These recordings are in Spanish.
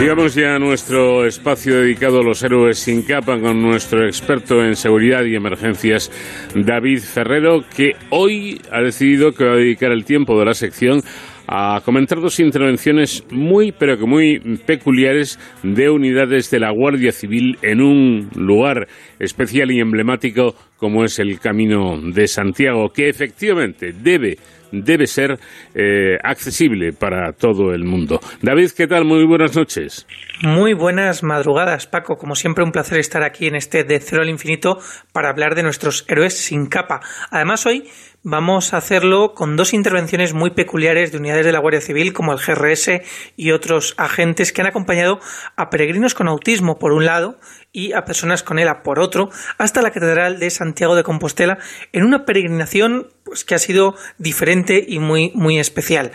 Llegamos ya a nuestro espacio dedicado a los héroes sin capa con nuestro experto en seguridad y emergencias, David Ferrero, que hoy ha decidido que va a dedicar el tiempo de la sección a comentar dos intervenciones muy, pero que muy peculiares de unidades de la Guardia Civil en un lugar especial y emblemático como es el Camino de Santiago, que efectivamente debe debe ser eh, accesible para todo el mundo. David, ¿qué tal? Muy buenas noches. Muy buenas madrugadas, Paco. Como siempre, un placer estar aquí en este De Cero al Infinito para hablar de nuestros héroes sin capa. Además, hoy vamos a hacerlo con dos intervenciones muy peculiares de unidades de la Guardia Civil, como el GRS y otros agentes que han acompañado a peregrinos con autismo, por un lado, y a personas con ELA por otro, hasta la Catedral de Santiago de Compostela, en una peregrinación pues, que ha sido diferente y muy, muy especial.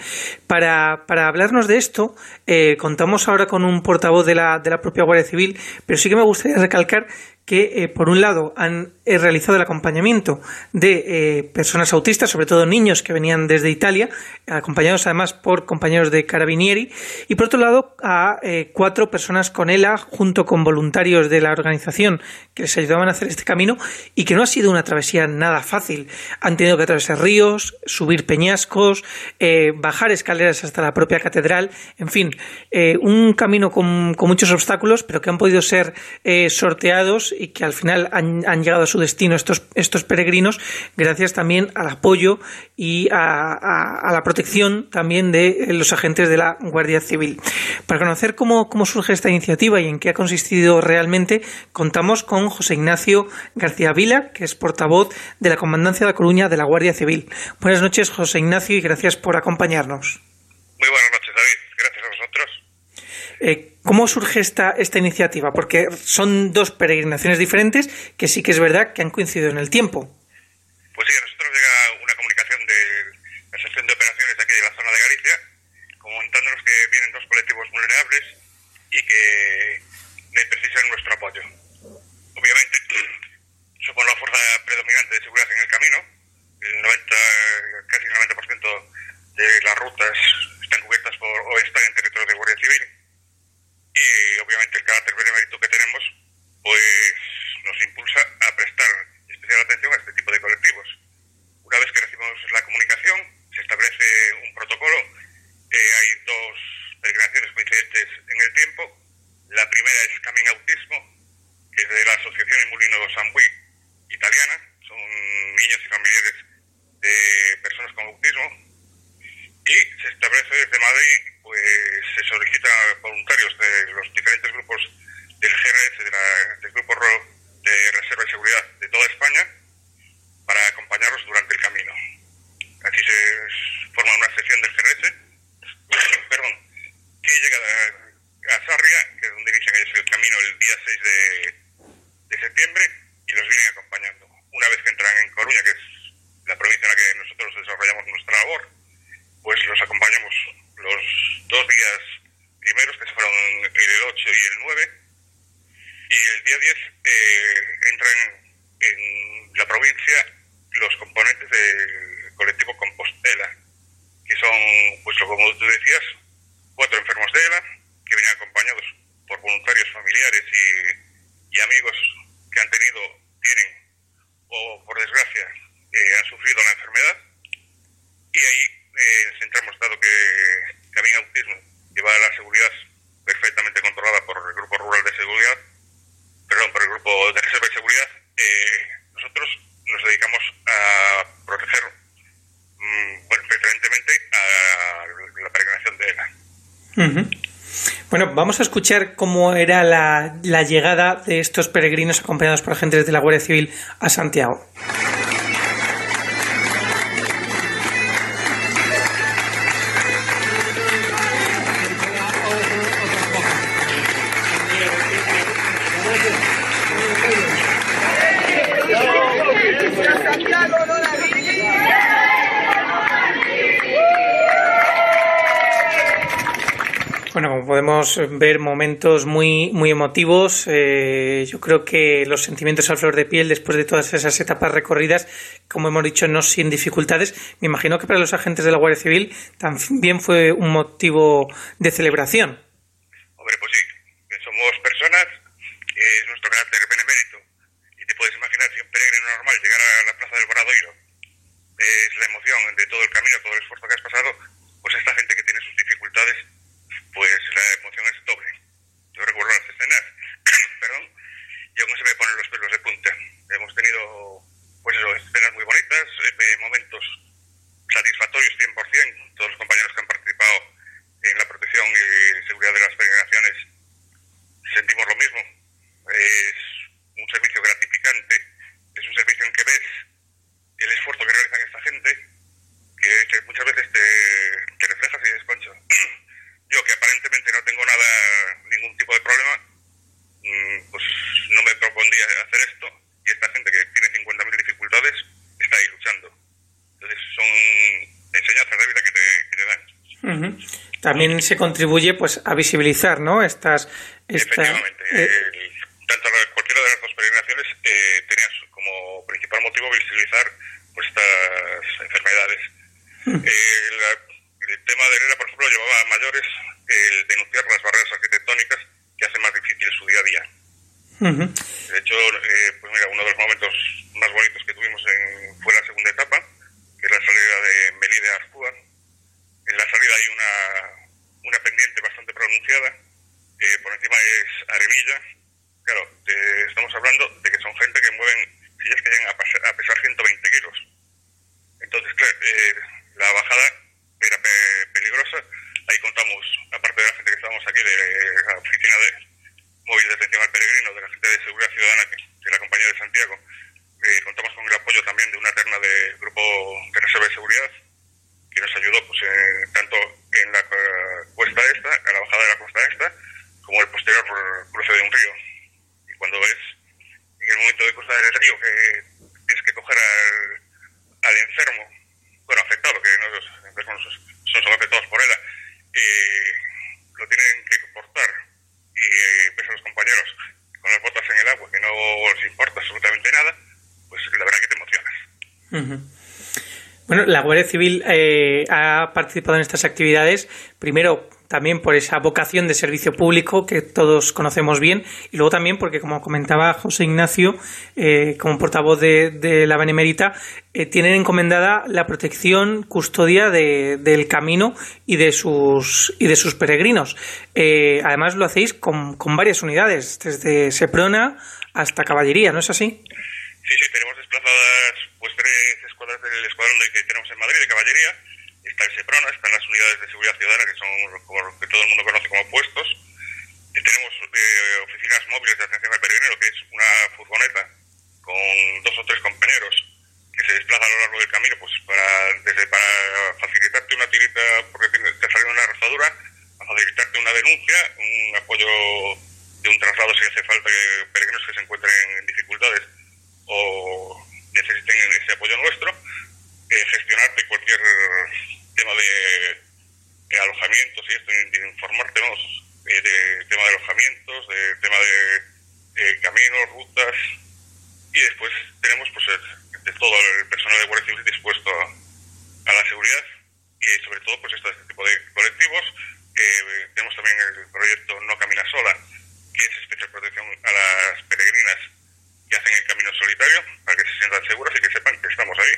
Para, para hablarnos de esto, eh, contamos ahora con un portavoz de la, de la propia Guardia Civil, pero sí que me gustaría recalcar que, eh, por un lado, han eh, realizado el acompañamiento de eh, personas autistas, sobre todo niños que venían desde Italia, acompañados además por compañeros de Carabinieri, y por otro lado, a cuatro personas con ELA, junto con voluntarios de la organización que les ayudaban a hacer este camino, y que no ha sido una travesía nada fácil. Han tenido que atravesar ríos, subir peñascos, bajar escaleras hasta la propia catedral, en fin, un camino con, con, muchos obstáculos, pero que han podido ser sorteados y que al final han, llegado a su destino estos, estos peregrinos gracias también al apoyo y a, la protección también de los agentes de la Guardia Civil. Para conocer cómo, cómo surge esta iniciativa y en qué ha consistido realmente, contamos con José Ignacio García Vila, que es portavoz de la Comandancia de la Coruña de la Guardia Civil. Buenas noches, José Ignacio, y gracias por acompañarnos. Muy buenas noches, David. Gracias a vosotros. Eh, ¿Cómo surge esta, esta iniciativa? Porque son dos peregrinaciones diferentes que sí que es verdad que han coincidido en el tiempo. Pues sí, a nosotros llega una comunicación de la sección de operaciones aquí de la zona de Galicia, comentándonos que vienen dos colectivos vulnerables y que precisan nuestro apoyo. Obviamente, somos la fuerza predominante de seguridad en el camino, el 90, casi el 90% de las rutas están cubiertas por o están en territorio de Guardia Civil y obviamente el carácter benemérito que tenemos pues nos impulsa a prestar especial atención a este tipo de colectivos. Una vez que recibimos la comunicación, se establece un protocolo. Eh, hay dos peregrinaciones coincidentes en el tiempo. La primera es Camin Autismo, que es de la Asociación Emulino do Sambuí italiana. Son niños y familiares de personas con autismo. Y se establece desde Madrid pues se solicitan voluntarios de los diferentes grupos del GRS, del Grupo de Reserva y Seguridad de toda España, para acompañarlos durante el camino. Así se forma una sesión del GRS, perdón, que llega a, Sarria, que es donde dicen ellos el camino el día 6 de, de septiembre, y los vienen acompañando. Una vez que entran en Coruña, que es la provincia en la que nosotros desarrollamos nuestra labor, pues los acompañamos los dos días primeros, que fueron el 8 y el 9, y el día 10 eh, entran en la provincia los componentes del colectivo Compostela, que son, pues como tú decías, cuatro enfermos de ELA, que vienen acompañados por voluntarios familiares y, amigos que han tenido, tienen, o por desgracia, eh, han sufrido la enfermedad, y ahí eh, centramos, dado que Camino Autismo lleva la seguridad perfectamente controlada por el Grupo Rural de Seguridad, perdón, por el Grupo de Reserva y Seguridad, eh, nosotros nos dedicamos a proteger mm, bueno, preferentemente a la peregrinación de ELA. Bueno, vamos a escuchar cómo era la, la llegada de estos peregrinos acompañados por agentes de la Guardia Civil a Santiago. Podemos ver momentos muy, muy emotivos, eh, yo creo que los sentimientos a flor de piel después de todas esas etapas recorridas, como hemos dicho, no sin dificultades, me imagino que para los agentes de la Guardia Civil también fue un motivo de celebración. Hombre, pues sí, carácter benemérito. Y te puedes imaginar si un peregrino normal llegara a la plaza del Bradoiro, es la emoción de todo el camino, todo el esfuerzo que has pasado, pues esta gente que tiene sus dificultades, pues la emoción es doble. Yo recuerdo las escenas, perdón, y aún se me ponen los pelos de punta. Hemos tenido, pues eso, escenas muy bonitas, eh, momentos satisfactorios 100%, todos los compañeros que han participado en la protección y seguridad de las peregrinaciones sentimos lo mismo. Es un servicio gratificante, es un servicio en que ves el esfuerzo que realizan esta gente, que, muchas veces te, te, reflejas y dices, concho, yo que aparentemente no tengo nada, ningún tipo de problema, mm, pues no me propondría hacer esto, y esta gente que tiene 50.000 dificultades está ahí luchando. Entonces son enseñanzas de vida que te, que te dan. También se contribuye pues a visibilizar, ¿no? Estas, esta, Efectivamente. Eh... tanto cualquiera de las dos peregrinaciones eh, tenía como principal motivo visibilizar pues, estas enfermedades. Eh, el tema de Herrera, por ejemplo, llevaba a mayores el denunciar las barreras arquitectónicas que hacen más difícil su día a día. De hecho, eh, pues mira, uno de los momentos más bonitos que tuvimos en, fue la segunda etapa, either. Enfermo, bueno, afectado, que no, los enfermos son, son afectados por ella, eh, lo tienen que portar y eh, a los compañeros con las botas en el agua que no les importa absolutamente nada, pues la verdad que te emocionas. Bueno, la Guardia Civil eh, ha participado en estas actividades, primero también por esa vocación de servicio público que todos conocemos bien y luego también porque, como comentaba José Ignacio, eh, como portavoz de, la Benemérita, eh, tienen encomendada la protección, custodia del camino y de sus, y de sus peregrinos. Eh, además, lo hacéis con, con varias unidades, desde Seprona hasta Caballería, ¿no es así? Sí, sí, tenemos desplazadas pues tres escuadras del escuadrón que tenemos en Madrid de Caballería está el SEPRONA, están las unidades de seguridad ciudadana, que son que todo el mundo conoce como puestos. Y tenemos eh, oficinas móviles de atención al peregrino, que es una furgoneta con dos o tres compañeros que se desplazan a lo largo del camino, pues para, desde para facilitarte una tirita porque te, te salido una rozadura, a facilitarte una denuncia, un apoyo de un traslado si hace falta que peregrinos que se encuentren en dificultades o necesiten ese apoyo nuestro, eh, gestionarte cualquier tema de, alojamientos y esto, de informarte eh, de tema de alojamientos, de tema de caminos, rutas, y después tenemos pues de todo el personal de Guardia Civil dispuesto a, la seguridad y sobre todo pues este tipo de colectivos. Eh, tenemos también el proyecto No Camina Sola, que es especial protección a las peregrinas que hacen el camino solitario, para que se sientan seguras y que sepan que estamos ahí.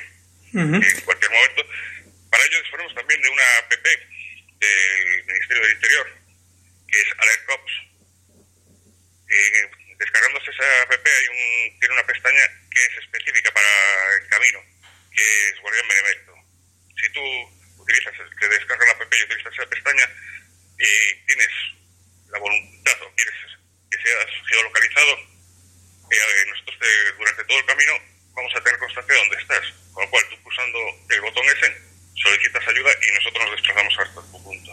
En cualquier momento para ello disponemos también de una app del Ministerio del Interior, que es Alert Cops. Eh, descargándose esa app hay un, tiene una pestaña que es específica para el camino, que Benemérito. Si tú utilizas, te descargas la app y utilizas esa pestaña y tienes la voluntad o quieres que seas geolocalizado, eh, nosotros durante todo el camino vamos a tener constancia de dónde estás. Con lo cual, tú pulsando el botón ese, solicitas ayuda y nosotros nos desplazamos hasta tu punto.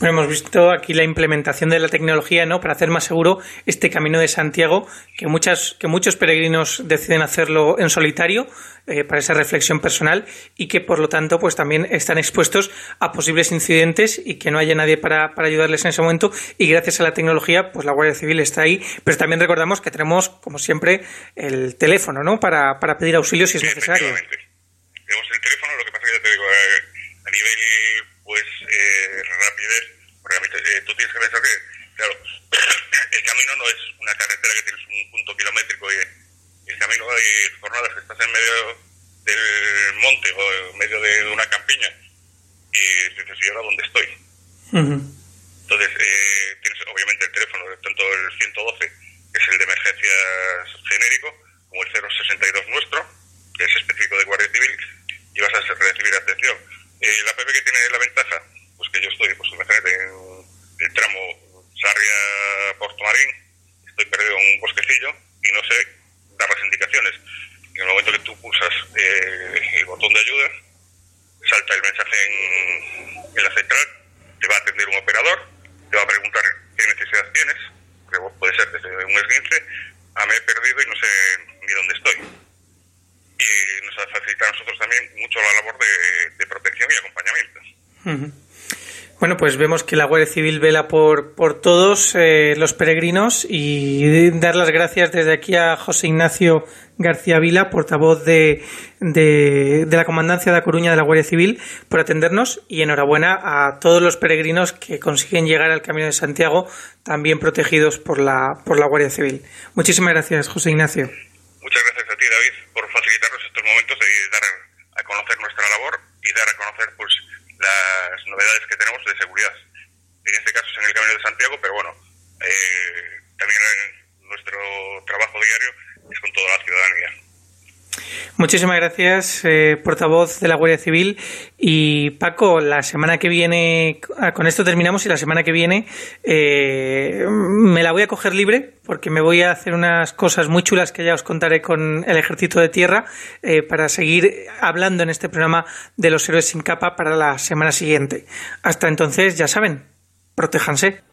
Bueno, hemos visto aquí la implementación de la tecnología, ¿no? Para hacer más seguro este camino de Santiago, que muchas, que muchos peregrinos deciden hacerlo en solitario eh, para esa reflexión personal y que por lo tanto, pues también están expuestos a posibles incidentes y que no haya nadie para, para ayudarles en ese momento. Y gracias a la tecnología, pues la Guardia Civil está ahí. Pero también recordamos que tenemos, como siempre, el teléfono, ¿no? Para, para pedir auxilio si es necesario tenemos el teléfono, lo que pasa que ya te digo, eh, a nivel pues eh, rapidez. Realmente, eh, tú tienes que pensar que, claro, el camino no es una carretera que tienes un punto kilométrico y el camino hay jornadas que estás en medio del monte o en medio de una campiña y dices, ¿y ahora dónde estoy? Entonces, eh, tienes obviamente el teléfono, tanto el 112, que es el de emergencias genérico, como el 062 nuestro, que es específico de Guardia Civil, y vas a recibir atención eh, la PP que tiene la ventaja, pues que yo estoy, pues imagínate, en el tramo Sarria-Porto Marín, estoy perdido en un bosquecillo y no sé dar las indicaciones. En el momento que tú pulsas eh, el botón de ayuda, salta el mensaje en, en la central, te va a atender un operador, te va a preguntar qué necesidad tienes, que puede ser desde un esguince, a me he perdido y no sé ni dónde estoy. Y nos facilita a nosotros también mucho la labor de, de protección y acompañamiento. Bueno, pues vemos que la Guardia Civil vela por, por todos eh, los peregrinos y dar las gracias desde aquí a José Ignacio García Vila, portavoz de, de, de, la Comandancia de la Coruña de la Guardia Civil, por atendernos y enhorabuena a todos los peregrinos que consiguen llegar al Camino de Santiago también protegidos por la, por la Guardia Civil. Muchísimas gracias, José Ignacio. Muchas gracias a ti, David, por facilitarnos estos momentos de dar a conocer nuestra labor y dar a conocer pues las novedades que tenemos de seguridad. En este caso es en el Camino de Santiago, pero bueno, eh, también nuestro trabajo diario es con toda la ciudadanía. Muchísimas gracias, eh, portavoz de la Guardia Civil. Y Paco, la semana que viene, ah, con esto terminamos y la semana que viene eh, me la voy a coger libre porque me voy a hacer unas cosas muy chulas que ya os contaré con el Ejército de Tierra eh, para seguir hablando en este programa de los héroes sin capa para la semana siguiente. Hasta entonces, ya saben, protéjanse.